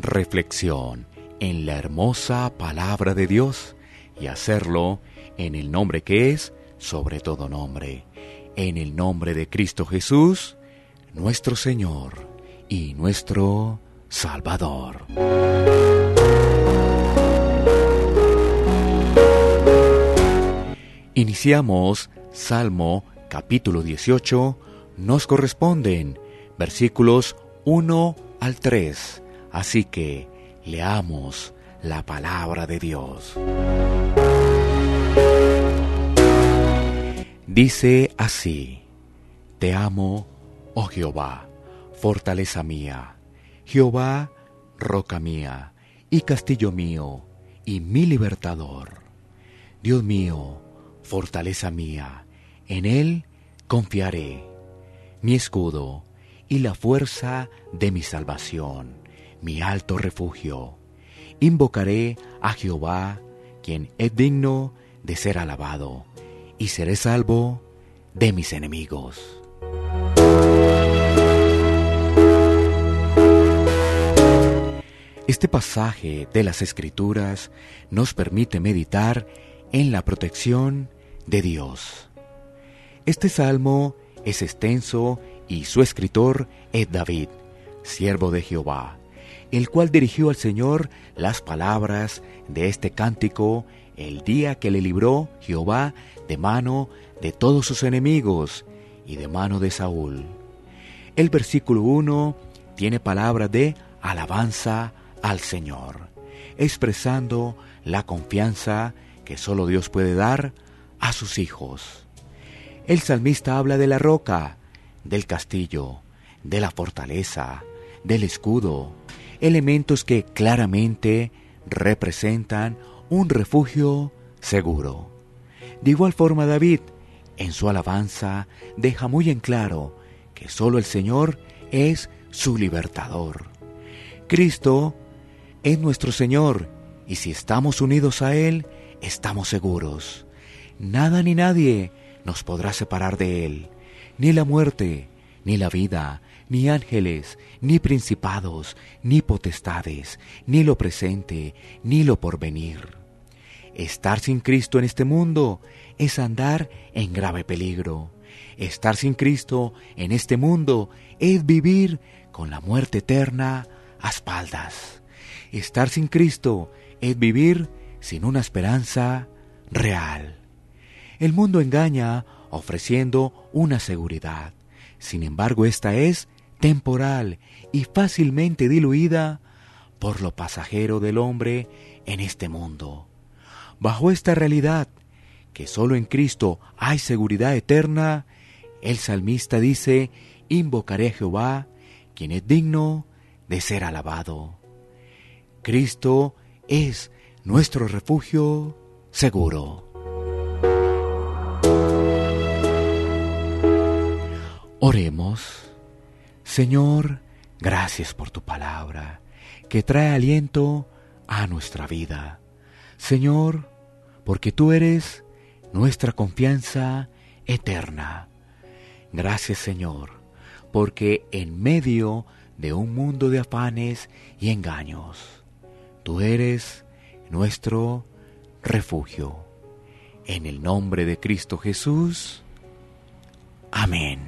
reflexión en la hermosa palabra de Dios y hacerlo en el nombre que es sobre todo nombre, en el nombre de Cristo Jesús, nuestro Señor y nuestro Salvador. Iniciamos Salmo capítulo 18 nos corresponden versículos 1 al 3. Así que leamos la palabra de Dios. Dice así, Te amo, oh Jehová, fortaleza mía, Jehová, roca mía, y castillo mío, y mi libertador. Dios mío, fortaleza mía, en Él confiaré, mi escudo y la fuerza de mi salvación, mi alto refugio. Invocaré a Jehová, quien es digno de ser alabado, y seré salvo de mis enemigos. Este pasaje de las Escrituras nos permite meditar en la protección de Dios. Este salmo es extenso y su escritor es David, siervo de Jehová, el cual dirigió al Señor las palabras de este cántico el día que le libró Jehová de mano de todos sus enemigos y de mano de Saúl. El versículo 1 tiene palabra de alabanza al Señor, expresando la confianza que solo Dios puede dar a sus hijos. El salmista habla de la roca, del castillo, de la fortaleza, del escudo, elementos que claramente representan un refugio seguro. De igual forma David, en su alabanza, deja muy en claro que solo el Señor es su libertador. Cristo es nuestro Señor y si estamos unidos a Él, estamos seguros. Nada ni nadie nos podrá separar de Él, ni la muerte, ni la vida, ni ángeles, ni principados, ni potestades, ni lo presente, ni lo porvenir. Estar sin Cristo en este mundo es andar en grave peligro. Estar sin Cristo en este mundo es vivir con la muerte eterna a espaldas. Estar sin Cristo es vivir sin una esperanza real. El mundo engaña ofreciendo una seguridad. Sin embargo, esta es temporal y fácilmente diluida por lo pasajero del hombre en este mundo. Bajo esta realidad, que solo en Cristo hay seguridad eterna, el salmista dice, invocaré a Jehová, quien es digno de ser alabado. Cristo es nuestro refugio seguro. Oremos. Señor, gracias por tu palabra, que trae aliento a nuestra vida. Señor, porque tú eres nuestra confianza eterna. Gracias, Señor, porque en medio de un mundo de afanes y engaños, tú eres nuestro refugio. En el nombre de Cristo Jesús. Amén.